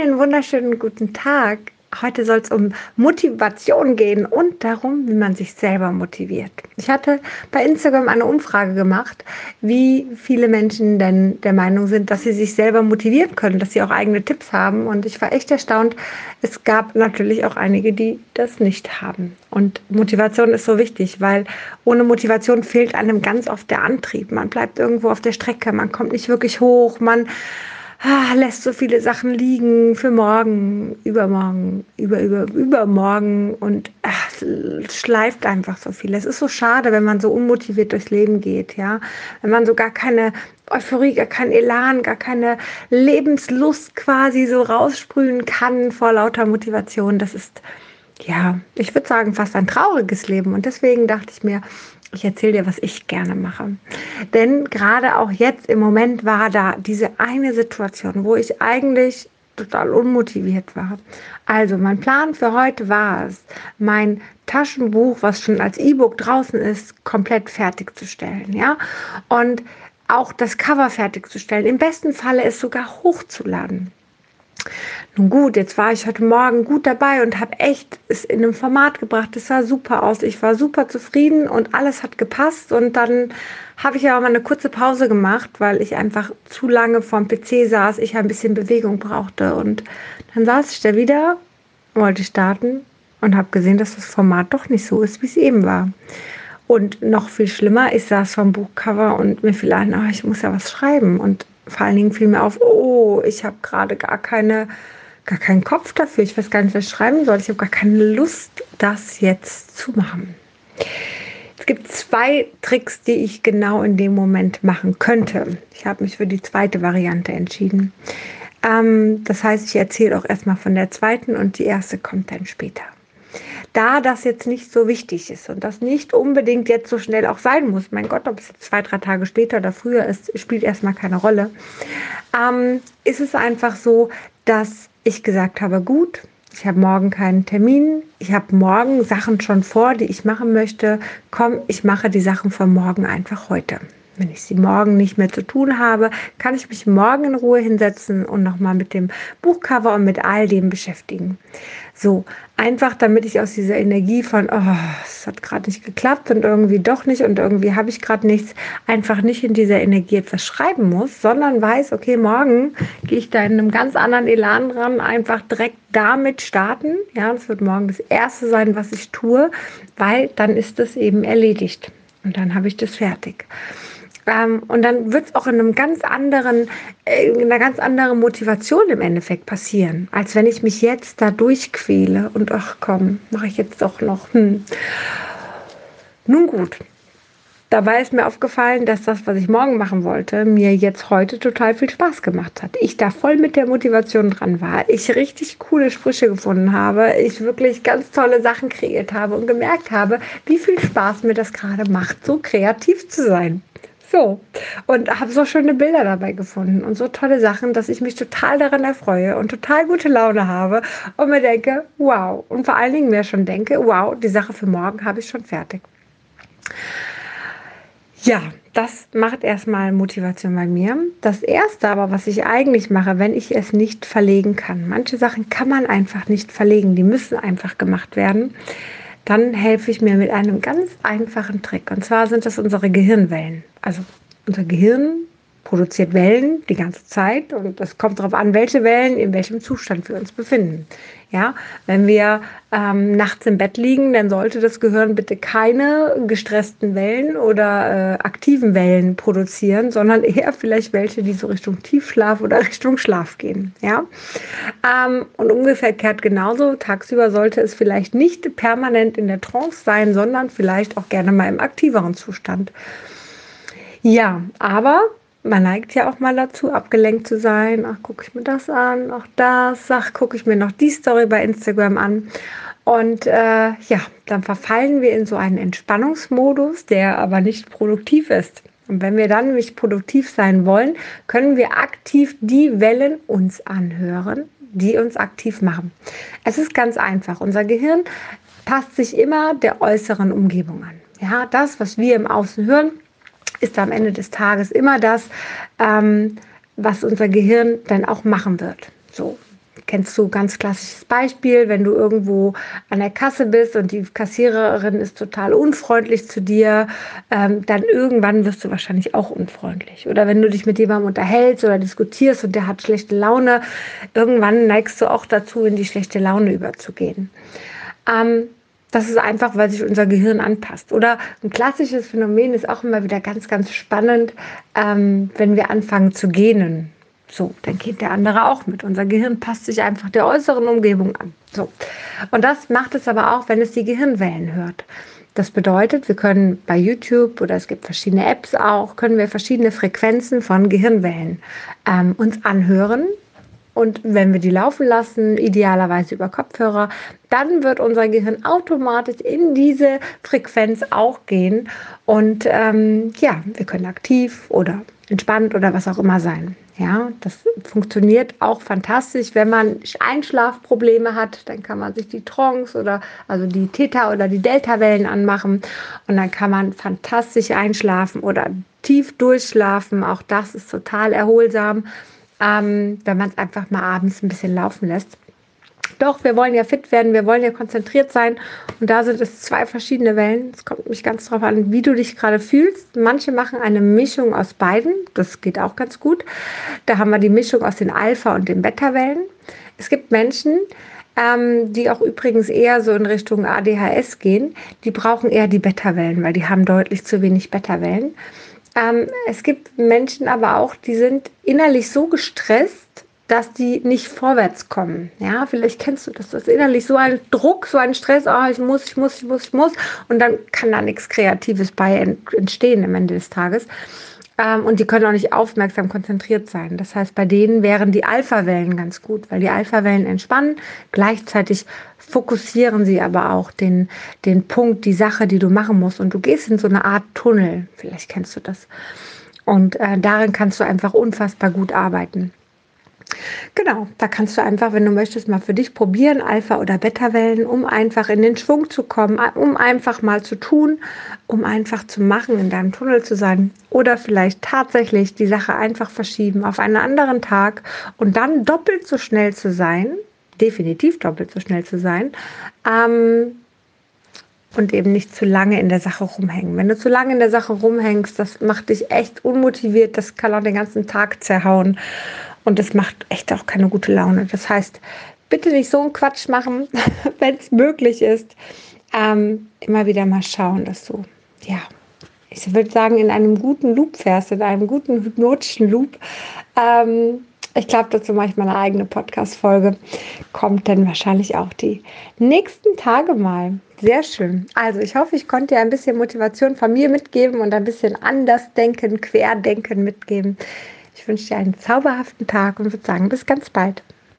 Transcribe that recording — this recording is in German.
Einen wunderschönen guten Tag. Heute soll es um Motivation gehen und darum, wie man sich selber motiviert. Ich hatte bei Instagram eine Umfrage gemacht, wie viele Menschen denn der Meinung sind, dass sie sich selber motivieren können, dass sie auch eigene Tipps haben. Und ich war echt erstaunt. Es gab natürlich auch einige, die das nicht haben. Und Motivation ist so wichtig, weil ohne Motivation fehlt einem ganz oft der Antrieb. Man bleibt irgendwo auf der Strecke, man kommt nicht wirklich hoch, man ah, lässt so viele Sachen liegen für morgen, übermorgen, über, über, übermorgen und ach, schleift einfach so viel. Es ist so schade, wenn man so unmotiviert durchs Leben geht, ja. Wenn man so gar keine Euphorie, gar keinen Elan, gar keine Lebenslust quasi so raussprühen kann vor lauter Motivation. Das ist, ja, ich würde sagen, fast ein trauriges Leben. Und deswegen dachte ich mir, ich erzähle dir, was ich gerne mache. Denn gerade auch jetzt im Moment war da diese eine Situation, wo ich eigentlich total unmotiviert war. Also mein Plan für heute war es, mein Taschenbuch, was schon als E-Book draußen ist, komplett fertigzustellen, ja? Und auch das Cover fertigzustellen. Im besten Falle es sogar hochzuladen. Nun gut, jetzt war ich heute Morgen gut dabei und habe echt es in einem Format gebracht. Es sah super aus. Ich war super zufrieden und alles hat gepasst. Und dann habe ich aber mal eine kurze Pause gemacht, weil ich einfach zu lange vorm PC saß. Ich ein bisschen Bewegung brauchte. Und dann saß ich da wieder, wollte starten und habe gesehen, dass das Format doch nicht so ist, wie es eben war. Und noch viel schlimmer, ich saß vom Buchcover und mir fiel ein, oh, ich muss ja was schreiben. Und vor allen Dingen fiel mir auf, oh, ich habe gerade gar keine, gar keinen Kopf dafür. Ich weiß gar nicht, was ich schreiben soll. Ich habe gar keine Lust, das jetzt zu machen. Es gibt zwei Tricks, die ich genau in dem Moment machen könnte. Ich habe mich für die zweite Variante entschieden. Ähm, das heißt, ich erzähle auch erstmal von der zweiten und die erste kommt dann später da das jetzt nicht so wichtig ist und das nicht unbedingt jetzt so schnell auch sein muss, mein Gott, ob es jetzt zwei, drei Tage später oder früher ist, spielt erstmal keine Rolle, ähm, ist es einfach so, dass ich gesagt habe, gut, ich habe morgen keinen Termin, ich habe morgen Sachen schon vor, die ich machen möchte. Komm, ich mache die Sachen von morgen einfach heute. Wenn ich sie morgen nicht mehr zu tun habe, kann ich mich morgen in Ruhe hinsetzen und nochmal mit dem Buchcover und mit all dem beschäftigen. So, einfach damit ich aus dieser Energie von, oh, es hat gerade nicht geklappt und irgendwie doch nicht und irgendwie habe ich gerade nichts, einfach nicht in dieser Energie etwas schreiben muss, sondern weiß, okay, morgen gehe ich da in einem ganz anderen Elan dran, einfach direkt damit starten. Ja, das wird morgen das Erste sein, was ich tue, weil dann ist es eben erledigt und dann habe ich das fertig. Ähm, und dann wird es auch in einem ganz anderen, äh, in einer ganz anderen Motivation im Endeffekt passieren, als wenn ich mich jetzt da durchquäle und ach komm, mache ich jetzt doch noch. Hm. Nun gut. Dabei ist mir aufgefallen, dass das, was ich morgen machen wollte, mir jetzt heute total viel Spaß gemacht hat. Ich da voll mit der Motivation dran war. Ich richtig coole Sprüche gefunden habe. Ich wirklich ganz tolle Sachen kreiert habe und gemerkt habe, wie viel Spaß mir das gerade macht, so kreativ zu sein. So, und habe so schöne Bilder dabei gefunden und so tolle Sachen, dass ich mich total daran erfreue und total gute Laune habe und mir denke, wow. Und vor allen Dingen mir schon denke, wow, die Sache für morgen habe ich schon fertig. Ja, das macht erstmal Motivation bei mir. Das erste aber, was ich eigentlich mache, wenn ich es nicht verlegen kann, manche Sachen kann man einfach nicht verlegen, die müssen einfach gemacht werden dann helfe ich mir mit einem ganz einfachen Trick. Und zwar sind das unsere Gehirnwellen. Also unser Gehirn produziert Wellen die ganze Zeit und es kommt darauf an, welche Wellen in welchem Zustand wir uns befinden. Ja, wenn wir ähm, nachts im Bett liegen, dann sollte das Gehirn bitte keine gestressten Wellen oder äh, aktiven Wellen produzieren, sondern eher vielleicht welche, die so Richtung Tiefschlaf oder Richtung Schlaf gehen. Ja, ähm, und umgekehrt genauso. Tagsüber sollte es vielleicht nicht permanent in der Trance sein, sondern vielleicht auch gerne mal im aktiveren Zustand. Ja, aber man neigt ja auch mal dazu, abgelenkt zu sein. Ach, gucke ich mir das an, auch das, ach, gucke ich mir noch die Story bei Instagram an. Und äh, ja, dann verfallen wir in so einen Entspannungsmodus, der aber nicht produktiv ist. Und wenn wir dann nämlich produktiv sein wollen, können wir aktiv die Wellen uns anhören, die uns aktiv machen. Es ist ganz einfach. Unser Gehirn passt sich immer der äußeren Umgebung an. Ja, das, was wir im Außen hören, ist am Ende des Tages immer das, ähm, was unser Gehirn dann auch machen wird. So, kennst du ganz klassisches Beispiel, wenn du irgendwo an der Kasse bist und die Kassiererin ist total unfreundlich zu dir, ähm, dann irgendwann wirst du wahrscheinlich auch unfreundlich. Oder wenn du dich mit jemandem unterhältst oder diskutierst und der hat schlechte Laune, irgendwann neigst du auch dazu, in die schlechte Laune überzugehen. Ähm, das ist einfach, weil sich unser Gehirn anpasst. Oder ein klassisches Phänomen ist auch immer wieder ganz, ganz spannend, ähm, wenn wir anfangen zu gähnen. So, dann geht der andere auch mit. Unser Gehirn passt sich einfach der äußeren Umgebung an. So. Und das macht es aber auch, wenn es die Gehirnwellen hört. Das bedeutet, wir können bei YouTube oder es gibt verschiedene Apps auch, können wir verschiedene Frequenzen von Gehirnwellen ähm, uns anhören. Und wenn wir die laufen lassen, idealerweise über Kopfhörer, dann wird unser Gehirn automatisch in diese Frequenz auch gehen. Und ähm, ja, wir können aktiv oder entspannt oder was auch immer sein. Ja, das funktioniert auch fantastisch, wenn man Einschlafprobleme hat, dann kann man sich die Trance oder also die Theta oder die Delta-Wellen anmachen und dann kann man fantastisch einschlafen oder tief durchschlafen. Auch das ist total erholsam, ähm, wenn man es einfach mal abends ein bisschen laufen lässt. Doch, wir wollen ja fit werden, wir wollen ja konzentriert sein. Und da sind es zwei verschiedene Wellen. Es kommt nämlich ganz darauf an, wie du dich gerade fühlst. Manche machen eine Mischung aus beiden. Das geht auch ganz gut. Da haben wir die Mischung aus den Alpha- und den Beta-Wellen. Es gibt Menschen, ähm, die auch übrigens eher so in Richtung ADHS gehen. Die brauchen eher die Beta-Wellen, weil die haben deutlich zu wenig Beta-Wellen. Ähm, es gibt Menschen aber auch, die sind innerlich so gestresst, dass die nicht vorwärts kommen. Ja, vielleicht kennst du das, das ist innerlich so ein Druck, so ein Stress, oh, ich muss, ich muss, ich muss, ich muss. Und dann kann da nichts Kreatives bei entstehen am Ende des Tages. Ähm, und die können auch nicht aufmerksam konzentriert sein. Das heißt, bei denen wären die Alpha-Wellen ganz gut, weil die Alpha-Wellen entspannen. Gleichzeitig fokussieren sie aber auch den, den Punkt, die Sache, die du machen musst. Und du gehst in so eine Art Tunnel. Vielleicht kennst du das. Und äh, darin kannst du einfach unfassbar gut arbeiten. Genau, da kannst du einfach, wenn du möchtest, mal für dich probieren, Alpha- oder Beta-Wellen, um einfach in den Schwung zu kommen, um einfach mal zu tun, um einfach zu machen, in deinem Tunnel zu sein. Oder vielleicht tatsächlich die Sache einfach verschieben auf einen anderen Tag und dann doppelt so schnell zu sein, definitiv doppelt so schnell zu sein, ähm, und eben nicht zu lange in der Sache rumhängen. Wenn du zu lange in der Sache rumhängst, das macht dich echt unmotiviert, das kann auch den ganzen Tag zerhauen. Und das macht echt auch keine gute Laune. Das heißt, bitte nicht so einen Quatsch machen, wenn es möglich ist. Ähm, immer wieder mal schauen, dass du, ja, ich würde sagen, in einem guten Loop fährst, in einem guten hypnotischen Loop. Ähm, ich glaube, dazu mache ich meine eigene Podcast-Folge. Kommt dann wahrscheinlich auch die nächsten Tage mal. Sehr schön. Also, ich hoffe, ich konnte dir ein bisschen Motivation von mir mitgeben und ein bisschen anders denken, querdenken mitgeben. Ich wünsche dir einen zauberhaften Tag und würde sagen, bis ganz bald.